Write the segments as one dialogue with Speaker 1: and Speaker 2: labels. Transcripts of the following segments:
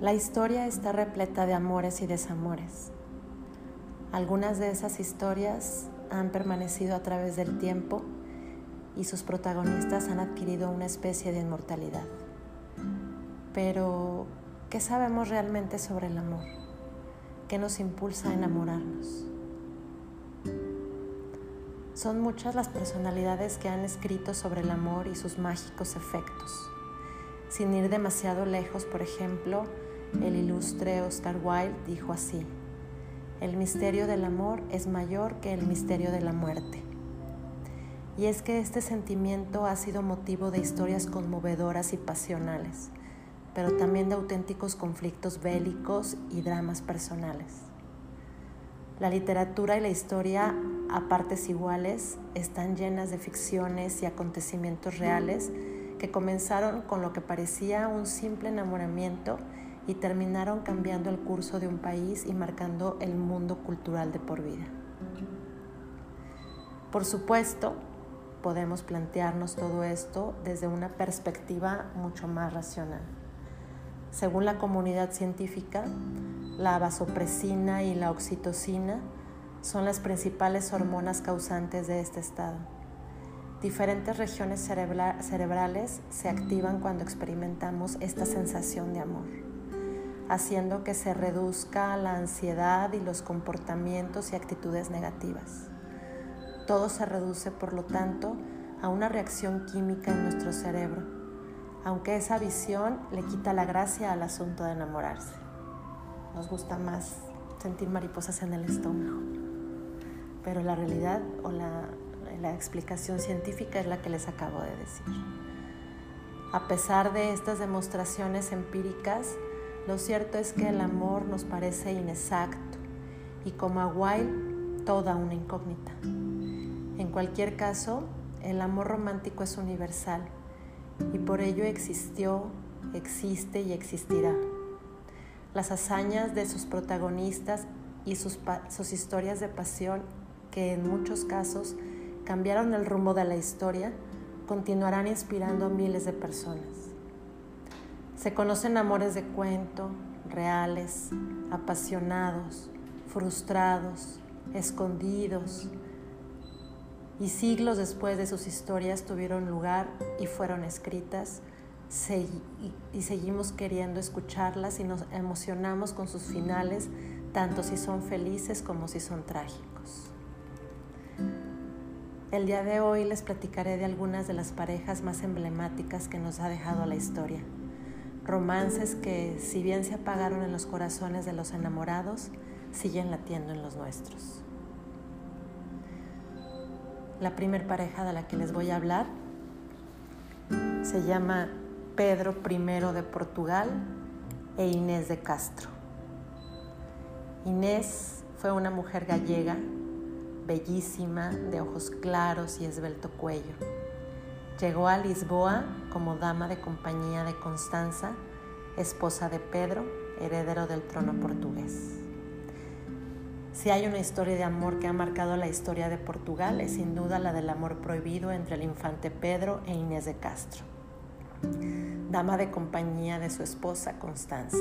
Speaker 1: La historia está repleta de amores y desamores. Algunas de esas historias han permanecido a través del tiempo y sus protagonistas han adquirido una especie de inmortalidad. Pero, ¿qué sabemos realmente sobre el amor? ¿Qué nos impulsa a enamorarnos? Son muchas las personalidades que han escrito sobre el amor y sus mágicos efectos. Sin ir demasiado lejos, por ejemplo, el ilustre Oscar Wilde dijo así, el misterio del amor es mayor que el misterio de la muerte. Y es que este sentimiento ha sido motivo de historias conmovedoras y pasionales, pero también de auténticos conflictos bélicos y dramas personales. La literatura y la historia a partes iguales están llenas de ficciones y acontecimientos reales que comenzaron con lo que parecía un simple enamoramiento y terminaron cambiando el curso de un país y marcando el mundo cultural de por vida. Por supuesto, podemos plantearnos todo esto desde una perspectiva mucho más racional. Según la comunidad científica, la vasopresina y la oxitocina son las principales hormonas causantes de este estado. Diferentes regiones cerebrales se activan cuando experimentamos esta sensación de amor, haciendo que se reduzca la ansiedad y los comportamientos y actitudes negativas. Todo se reduce, por lo tanto, a una reacción química en nuestro cerebro, aunque esa visión le quita la gracia al asunto de enamorarse. Nos gusta más sentir mariposas en el estómago, pero la realidad o la explicación científica es la que les acabo de decir. A pesar de estas demostraciones empíricas, lo cierto es que el amor nos parece inexacto y como a Wilde, toda una incógnita. En cualquier caso, el amor romántico es universal y por ello existió, existe y existirá. Las hazañas de sus protagonistas y sus, sus historias de pasión, que en muchos casos cambiaron el rumbo de la historia, continuarán inspirando a miles de personas. Se conocen amores de cuento, reales, apasionados, frustrados, escondidos, y siglos después de sus historias tuvieron lugar y fueron escritas, y seguimos queriendo escucharlas y nos emocionamos con sus finales, tanto si son felices como si son trágicos. El día de hoy les platicaré de algunas de las parejas más emblemáticas que nos ha dejado la historia. Romances que, si bien se apagaron en los corazones de los enamorados, siguen latiendo en los nuestros. La primer pareja de la que les voy a hablar se llama Pedro I de Portugal e Inés de Castro. Inés fue una mujer gallega bellísima, de ojos claros y esbelto cuello. Llegó a Lisboa como dama de compañía de Constanza, esposa de Pedro, heredero del trono portugués. Si hay una historia de amor que ha marcado la historia de Portugal, es sin duda la del amor prohibido entre el infante Pedro e Inés de Castro, dama de compañía de su esposa Constanza.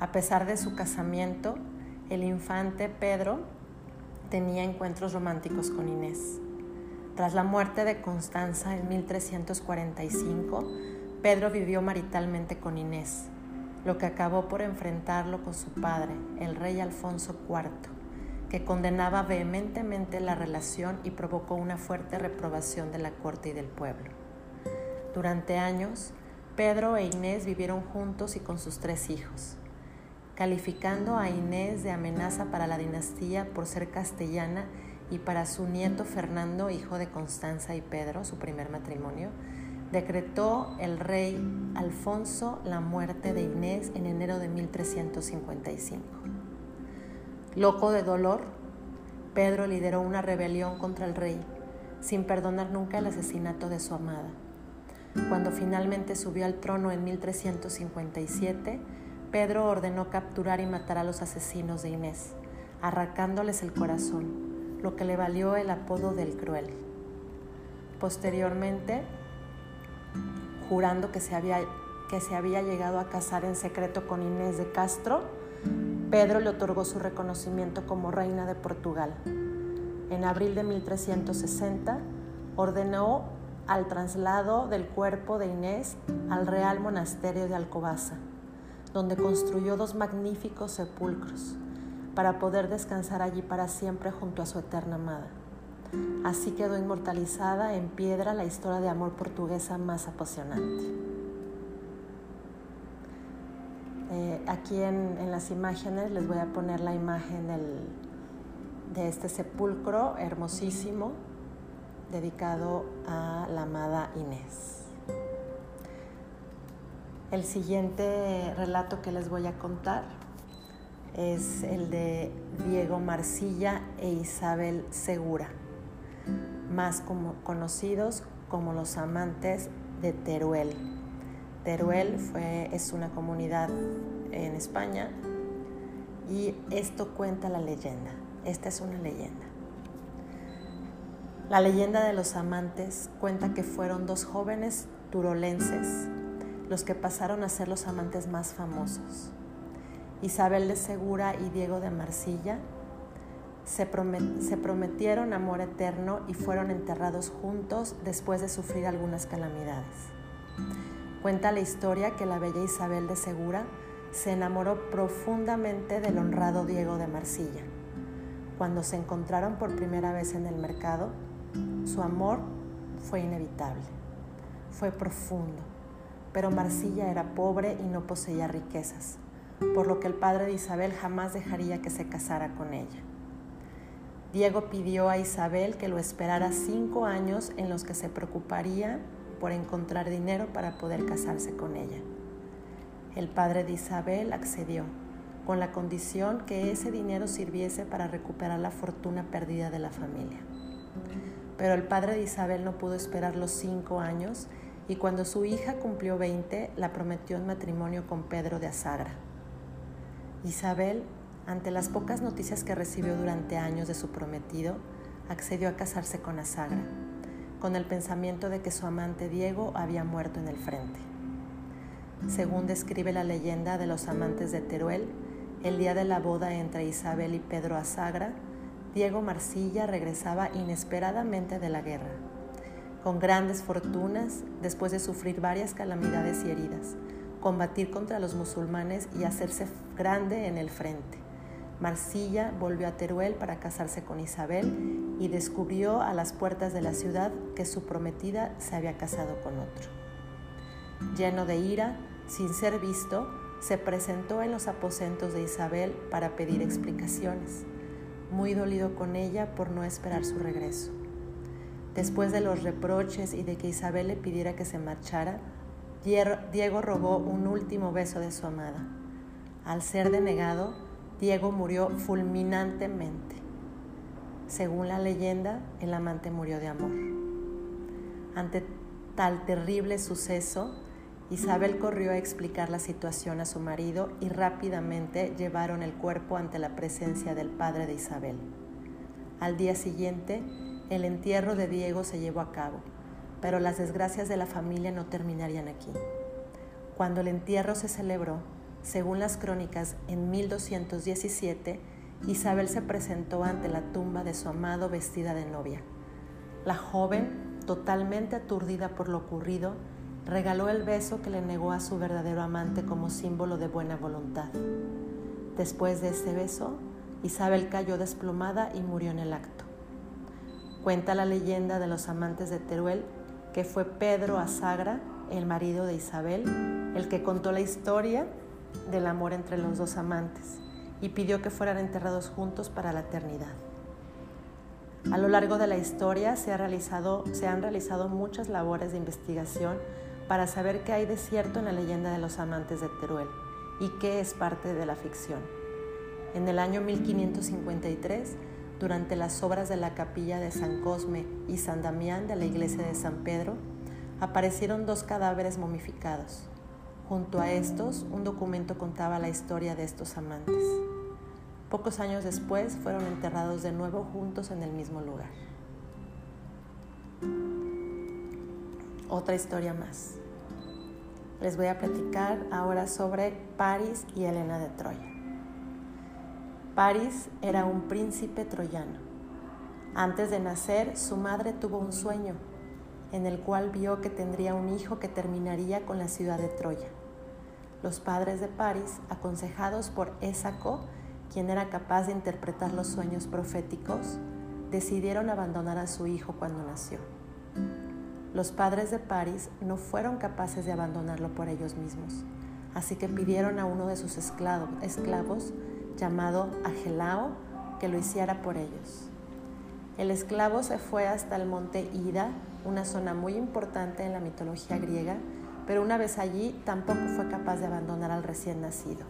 Speaker 1: A pesar de su casamiento, el infante Pedro tenía encuentros románticos con Inés. Tras la muerte de Constanza en 1345, Pedro vivió maritalmente con Inés, lo que acabó por enfrentarlo con su padre, el rey Alfonso IV, que condenaba vehementemente la relación y provocó una fuerte reprobación de la corte y del pueblo. Durante años, Pedro e Inés vivieron juntos y con sus tres hijos calificando a Inés de amenaza para la dinastía por ser castellana y para su nieto Fernando, hijo de Constanza y Pedro, su primer matrimonio, decretó el rey Alfonso la muerte de Inés en enero de 1355. Loco de dolor, Pedro lideró una rebelión contra el rey, sin perdonar nunca el asesinato de su amada. Cuando finalmente subió al trono en 1357, Pedro ordenó capturar y matar a los asesinos de Inés, arrancándoles el corazón, lo que le valió el apodo del cruel. Posteriormente, jurando que, se había, que se había llegado a casar en secreto con Inés de Castro, Pedro le otorgó su reconocimiento como reina de Portugal. En abril de 1360 ordenó al traslado del cuerpo de Inés al Real Monasterio de Alcobaza, donde construyó dos magníficos sepulcros para poder descansar allí para siempre junto a su eterna amada. Así quedó inmortalizada en piedra la historia de amor portuguesa más apasionante. Eh, aquí en, las imágenes les voy a poner la imagen de este sepulcro hermosísimo dedicado a la amada Inés. El siguiente relato que les voy a contar es el de Diego Marcilla e Isabel Segura, más conocidos como los amantes de Teruel. Teruel fue, es una comunidad en España y esto cuenta la leyenda. Esta es una leyenda. La leyenda de los amantes cuenta que fueron dos jóvenes turolenses los que pasaron a ser los amantes más famosos. Isabel de Segura y Diego de Marcilla se, prometieron amor eterno y fueron enterrados juntos después de sufrir algunas calamidades. Cuenta la historia que la bella Isabel de Segura se enamoró profundamente del honrado Diego de Marcilla. Cuando se encontraron por primera vez en el mercado, su amor fue inevitable, fue profundo, pero Marcilla era pobre y no poseía riquezas, por lo que el padre de Isabel jamás dejaría que se casara con ella. Diego pidió a Isabel que lo esperara cinco años en los que se preocuparía por encontrar dinero para poder casarse con ella. El padre de Isabel accedió, con la condición que ese dinero sirviese para recuperar la fortuna perdida de la familia. Pero el padre de Isabel no pudo esperar los cinco años y cuando su hija cumplió 20 la prometió en matrimonio con Pedro de Asagra. Isabel, ante las pocas noticias que recibió durante años de su prometido, accedió a casarse con Asagra, con el pensamiento de que su amante Diego había muerto en el frente. Según describe la leyenda de los amantes de Teruel, el día de la boda entre Isabel y Pedro Asagra, Diego Marcilla regresaba inesperadamente de la guerra, con grandes fortunas después de sufrir varias calamidades y heridas, combatir contra los musulmanes y hacerse grande en el frente. Marcilla volvió a Teruel para casarse con Isabel y descubrió a las puertas de la ciudad que su prometida se había casado con otro. Lleno de ira, sin ser visto, se presentó en los aposentos de Isabel para pedir explicaciones muy dolido con ella por no esperar su regreso. Después de los reproches y de que Isabel le pidiera que se marchara, Diego robó un último beso de su amada. Al ser denegado, Diego murió fulminantemente. Según la leyenda, el amante murió de amor. Ante tal terrible suceso, Isabel corrió a explicar la situación a su marido y rápidamente llevaron el cuerpo ante la presencia del padre de Isabel. Al día siguiente, el entierro de Diego se llevó a cabo, pero las desgracias de la familia no terminarían aquí. Cuando el entierro se celebró, según las crónicas, en 1217, Isabel se presentó ante la tumba de su amado vestida de novia. La joven, totalmente aturdida por lo ocurrido, regaló el beso que le negó a su verdadero amante como símbolo de buena voluntad. Después de ese beso, Isabel cayó desplomada y murió en el acto. Cuenta la leyenda de los amantes de Teruel que fue Pedro Azagra, el marido de Isabel, el que contó la historia del amor entre los dos amantes y pidió que fueran enterrados juntos para la eternidad. A lo largo de la historia se, se han realizado muchas labores de investigación para saber qué hay de cierto en la leyenda de los amantes de Teruel y qué es parte de la ficción. En el año 1553, durante las obras de la capilla de San Cosme y San Damián de la iglesia de San Pedro, aparecieron dos cadáveres momificados. Junto a estos, un documento contaba la historia de estos amantes. Pocos años después fueron enterrados de nuevo juntos en el mismo lugar. Otra historia más. les voy a platicar ahora sobre Paris y Helena de Troya. Paris era un príncipe troyano. Antes de nacer, su madre tuvo un sueño en el cual vio que tendría un hijo que terminaría con la ciudad de Troya. Los padres de Paris, aconsejados por Ésaco, quien era capaz de interpretar los sueños proféticos, decidieron abandonar a su hijo cuando nació. Los padres de Paris no fueron capaces de abandonarlo por ellos mismos, así que pidieron a uno de sus esclavos, llamado Agelao, que lo hiciera por ellos. El esclavo se fue hasta el monte Ida, una zona muy importante en la mitología griega, pero una vez allí tampoco fue capaz de abandonar al recién nacido.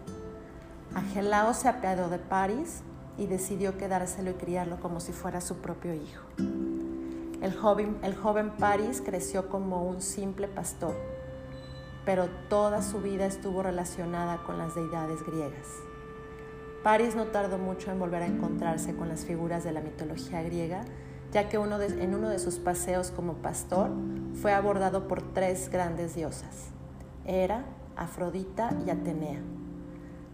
Speaker 1: Agelao se apiadó de Paris y decidió quedárselo y criarlo como si fuera su propio hijo. El joven, el Paris creció como un simple pastor, pero toda su vida estuvo relacionada con las deidades griegas. Paris no tardó mucho en volver a encontrarse con las figuras de la mitología griega, ya que en uno de sus paseos como pastor fue abordado por tres grandes diosas, Hera, Afrodita y Atenea.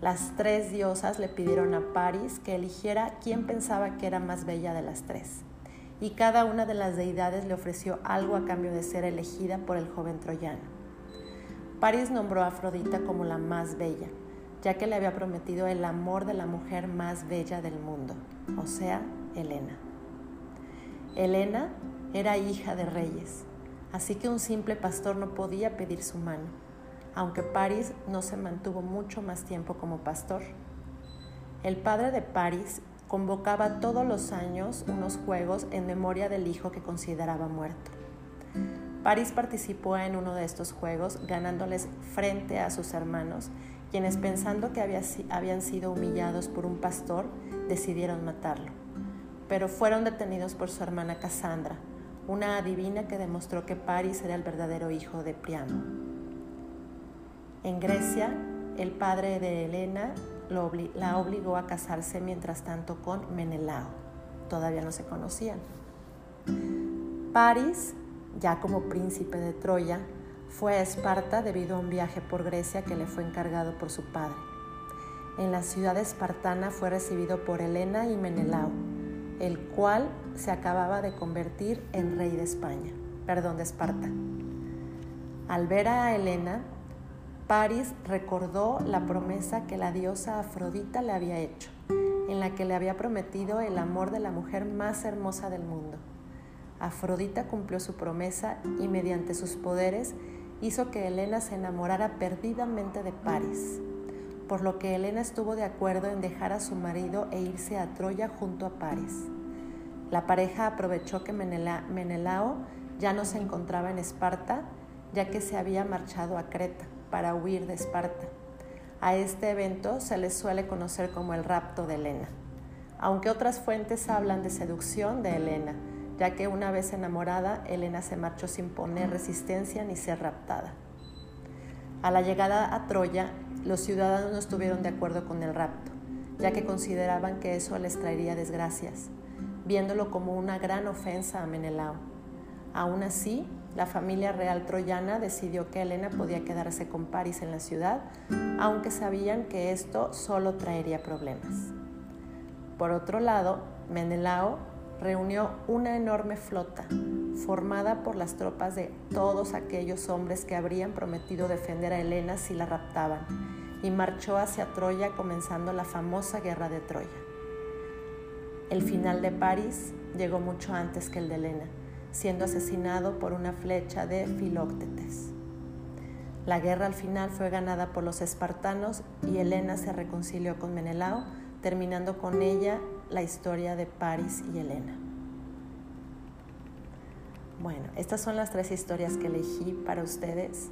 Speaker 1: Las tres diosas le pidieron a Paris que eligiera quién pensaba que era más bella de las tres y cada una de las deidades le ofreció algo a cambio de ser elegida por el joven troyano. París nombró a Afrodita como la más bella, ya que le había prometido el amor de la mujer más bella del mundo, o sea, Helena. Helena era hija de reyes, así que un simple pastor no podía pedir su mano, aunque París no se mantuvo mucho más tiempo como pastor. El padre de París convocaba todos los años unos juegos en memoria del hijo que consideraba muerto. París participó en uno de estos juegos ganándoles frente a sus hermanos, quienes pensando que habían sido humillados por un pastor, decidieron matarlo. Pero fueron detenidos por su hermana Cassandra, una adivina que demostró que París era el verdadero hijo de Priamo. En Grecia, el padre de Helena la obligó a casarse mientras tanto con Menelao. Todavía no se conocían. París, ya como príncipe de Troya, fue a Esparta debido a un viaje por Grecia que le fue encargado por su padre. En la ciudad espartana fue recibido por Helena y Menelao, el cual se acababa de convertir en rey de España, perdón, de Esparta. Al ver a Helena, Paris recordó la promesa que la diosa Afrodita le había hecho, en la que le había prometido el amor de la mujer más hermosa del mundo. Afrodita cumplió su promesa y mediante sus poderes hizo que Helena se enamorara perdidamente de Paris, por lo que Helena estuvo de acuerdo en dejar a su marido e irse a Troya junto a Paris. La pareja aprovechó que Menelao ya no se encontraba en Esparta, ya que se había marchado a Creta para huir de Esparta. A este evento se le suele conocer como el rapto de Helena, aunque otras fuentes hablan de seducción de Helena, ya que una vez enamorada, Helena se marchó sin poner resistencia ni ser raptada. A la llegada a Troya, los ciudadanos no estuvieron de acuerdo con el rapto, ya que consideraban que eso les traería desgracias, viéndolo como una gran ofensa a Menelao. Aún así, la familia real troyana decidió que Helena podía quedarse con París en la ciudad, aunque sabían que esto solo traería problemas. Por otro lado, Menelao reunió una enorme flota formada por las tropas de todos aquellos hombres que habrían prometido defender a Helena si la raptaban, y marchó hacia Troya comenzando la famosa guerra de Troya. El final de París llegó mucho antes que el de Helena siendo asesinado por una flecha de Filóctetes. La guerra al final fue ganada por los espartanos y Helena se reconcilió con Menelao, terminando con ella la historia de Paris y Helena. Bueno, estas son las tres historias que elegí para ustedes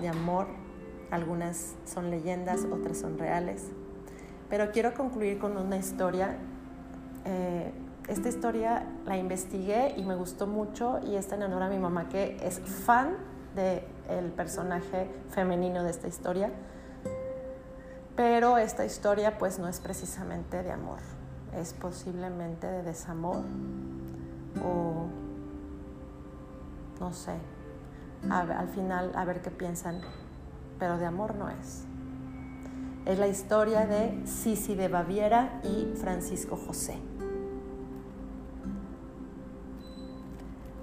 Speaker 1: de amor. Algunas son leyendas, otras son reales. Pero quiero concluir con una historia eh, esta historia la investigué y me gustó mucho y está en honor a mi mamá que es fan del personaje femenino de esta historia. Pero esta historia pues no es precisamente de amor, es posiblemente de desamor o no sé, al final a ver qué piensan pero de amor no es. Es la historia de Sisi de Baviera y Francisco José.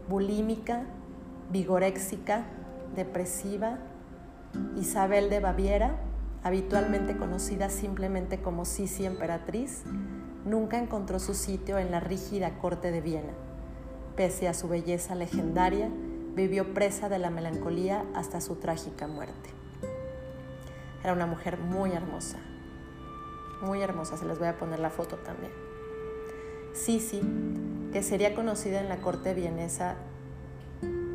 Speaker 1: Bulímica, vigoréxica, depresiva, Isabel de Baviera, habitualmente conocida simplemente como Sisi Emperatriz, nunca encontró su sitio en la rígida corte de Viena. Pese a su belleza legendaria, vivió presa de la melancolía hasta su trágica muerte. Era una mujer muy hermosa, muy hermosa, se les voy a poner la foto también. Sisi, que sería conocida en la corte vienesa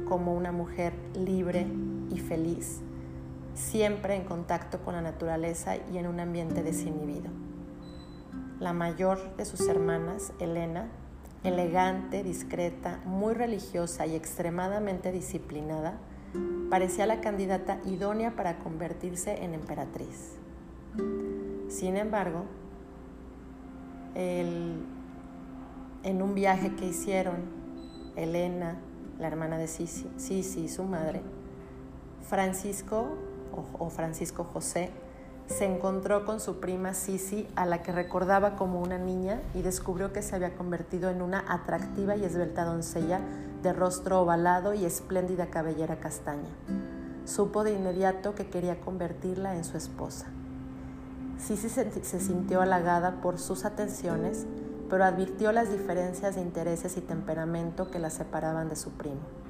Speaker 1: como una mujer libre y feliz, siempre en contacto con la naturaleza y en un ambiente desinhibido. La mayor de sus hermanas, Elena, elegante, discreta, muy religiosa y extremadamente disciplinada, parecía la candidata idónea para convertirse en emperatriz. Sin embargo, en un viaje que hicieron Elena, la hermana de Sisi, Sisi y su madre, Francisco o Francisco José se encontró con su prima Sisi, a la que recordaba como una niña, y descubrió que se había convertido en una atractiva y esbelta doncella de rostro ovalado y espléndida cabellera castaña. Supo de inmediato que quería convertirla en su esposa. Sisi se sintió halagada por sus atenciones, pero advirtió las diferencias de intereses y temperamento que la separaban de su primo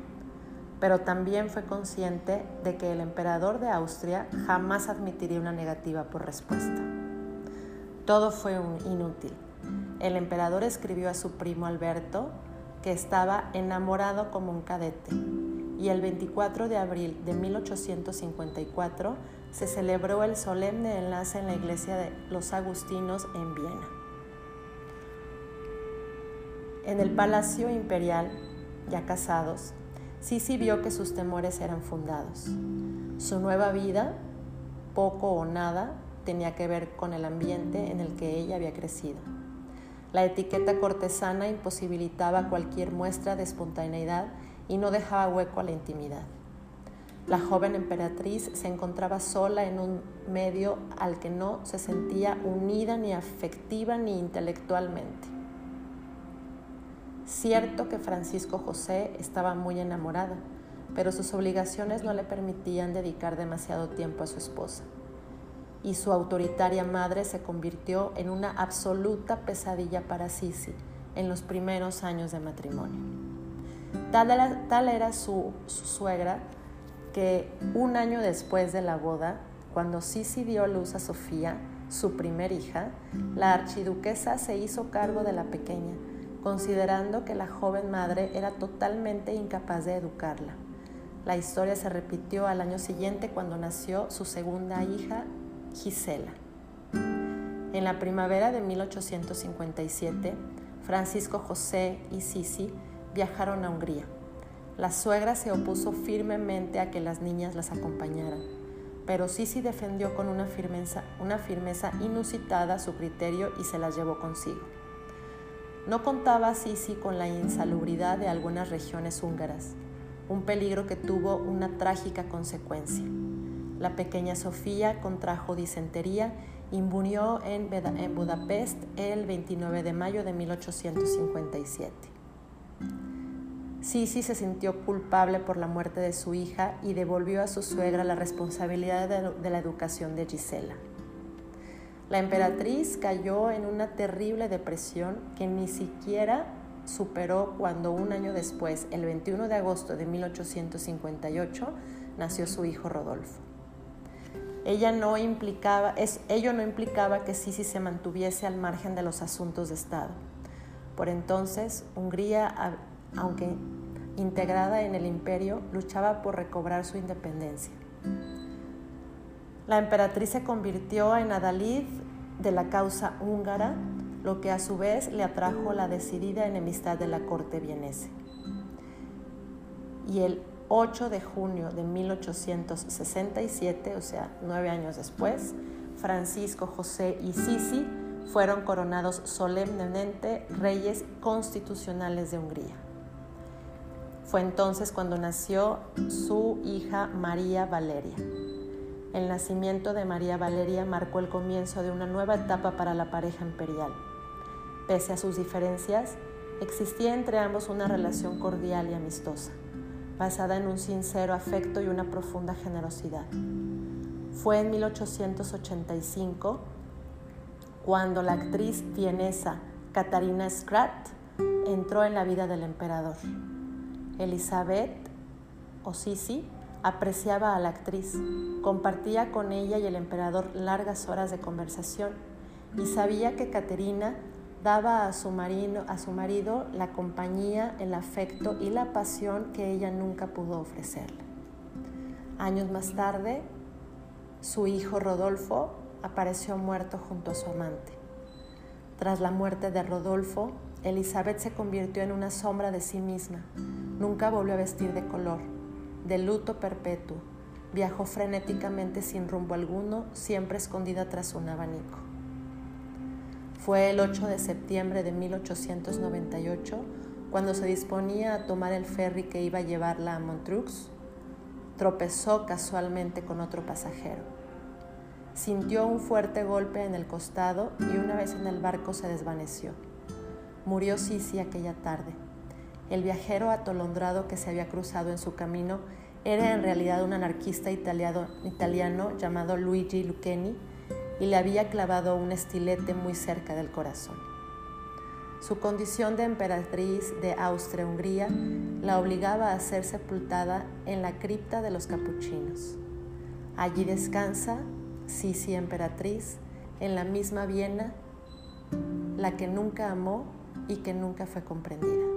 Speaker 1: pero también fue consciente de que el emperador de Austria jamás admitiría una negativa por respuesta. Todo fue un inútil. El emperador escribió a su primo Alberto que estaba enamorado como un cadete y el 24 de abril de 1854 se celebró el solemne enlace en la iglesia de los Agustinos en Viena. En el Palacio Imperial, ya casados, Sisi vio que sus temores eran fundados. Su nueva vida, poco o nada, tenía que ver con el ambiente en el que ella había crecido. La etiqueta cortesana imposibilitaba cualquier muestra de espontaneidad y no dejaba hueco a la intimidad. La joven emperatriz se encontraba sola en un medio al que no se sentía unida ni afectiva ni intelectualmente. Cierto que Francisco José estaba muy enamorado, pero sus obligaciones no le permitían dedicar demasiado tiempo a su esposa. Y su autoritaria madre se convirtió en una absoluta pesadilla para Sisi en los primeros años de matrimonio. Tal era, su, su suegra que un año después de la boda, cuando Sisi dio luz a Sofía, su primer hija, la archiduquesa se hizo cargo de la pequeña considerando que la joven madre era totalmente incapaz de educarla. La historia se repitió al año siguiente cuando nació su segunda hija, Gisela. En la primavera de 1857, Francisco José y Sisi viajaron a Hungría. La suegra se opuso firmemente a que las niñas las acompañaran, pero Sisi defendió con una firmeza, una firmeza inusitada su criterio y se las llevó consigo. No contaba Sisi con la insalubridad de algunas regiones húngaras, un peligro que tuvo una trágica consecuencia. La pequeña Sofía contrajo disentería y murió en Budapest el 29 de mayo de 1857. Sisi se sintió culpable por la muerte de su hija y devolvió a su suegra la responsabilidad de la educación de Gisela. La emperatriz cayó en una terrible depresión que ni siquiera superó cuando un año después, el 21 de agosto de 1858, nació su hijo Rodolfo. Ella no implicaba, ello no implicaba que Sisi se mantuviese al margen de los asuntos de Estado. Por entonces, Hungría, aunque integrada en el imperio, luchaba por recobrar su independencia. La emperatriz se convirtió en adalid de la causa húngara, lo que a su vez le atrajo la decidida enemistad de la corte vienese. Y el 8 de junio de 1867, o sea, nueve años después, Francisco José y Sisi fueron coronados solemnemente reyes constitucionales de Hungría. Fue entonces cuando nació su hija María Valeria. El nacimiento de María Valeria marcó el comienzo de una nueva etapa para la pareja imperial. Pese a sus diferencias, existía entre ambos una relación cordial y amistosa, basada en un sincero afecto y una profunda generosidad. Fue en 1885 cuando la actriz vienesa Katarina Skrat entró en la vida del emperador. Elizabeth o Sisi apreciaba a la actriz, compartía con ella y el emperador largas horas de conversación y sabía que Caterina daba a su, marido, a su marido la compañía, el afecto y la pasión que ella nunca pudo ofrecerle. Años más tarde, su hijo Rodolfo apareció muerto junto a su amante. Tras la muerte de Rodolfo, Elizabeth se convirtió en una sombra de sí misma. Nunca volvió a vestir de color de luto perpetuo. Viajó frenéticamente sin rumbo alguno, siempre escondida tras un abanico. Fue el 8 de septiembre de 1898 cuando se disponía a tomar el ferry que iba a llevarla a Montreux. Tropezó casualmente con otro pasajero. Sintió un fuerte golpe en el costado y una vez en el barco se desvaneció. Murió Sisi aquella tarde. El viajero atolondrado que se había cruzado en su camino era en realidad un anarquista italiano, llamado Luigi Lucchini y le había clavado un estilete muy cerca del corazón. Su condición de emperatriz de Austria-Hungría la obligaba a ser sepultada en la cripta de los capuchinos. Allí descansa, Sisi emperatriz, en la misma Viena, la que nunca amó y que nunca fue comprendida.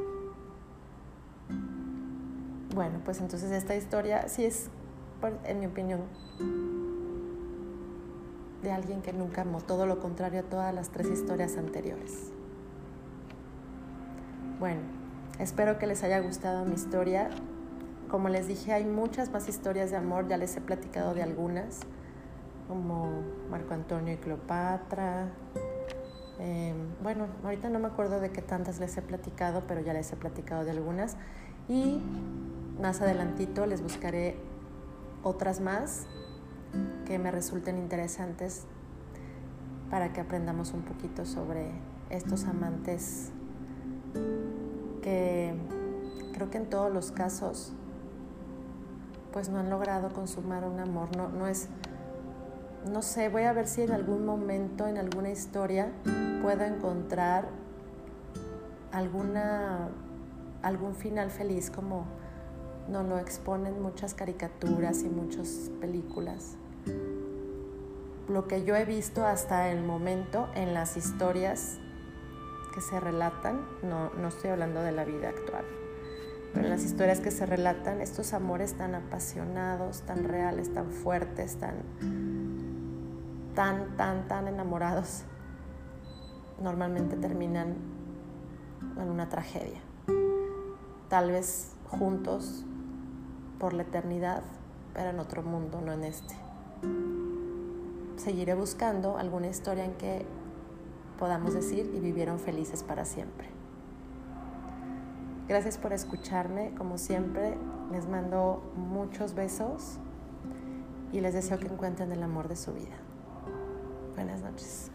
Speaker 1: Bueno, pues entonces esta historia sí es, en mi opinión, de alguien que nunca amó, todo lo contrario a todas las tres historias anteriores. Bueno, espero que les haya gustado mi historia. Como les dije, hay muchas más historias de amor, ya les he platicado de algunas, como Marco Antonio y Cleopatra. Em, bueno, ahorita no me acuerdo de qué tantas les he platicado, pero ya les he platicado de algunas. Y más adelantito les buscaré otras más que me resulten interesantes para que aprendamos un poquito sobre estos amantes que creo que en todos los casos pues no han logrado consumar un amor, no, no es, no sé, voy a ver si en algún momento, en alguna historia, puedo encontrar alguna, algún final feliz como no lo exponen muchas caricaturas y muchas películas. Lo que yo he visto hasta el momento en las historias que se relatan, no, no estoy hablando de la vida actual, pero en las historias que se relatan, estos amores tan apasionados, tan reales, tan fuertes, tan, tan, tan, tan enamorados, normalmente terminan en una tragedia. Tal vez juntos por la eternidad, pero en otro mundo, no en este. Seguiré buscando alguna historia en que podamos decir y vivieron felices para siempre. Gracias por escucharme, como siempre, les mando muchos besos y les deseo que encuentren el amor de su vida. Buenas noches.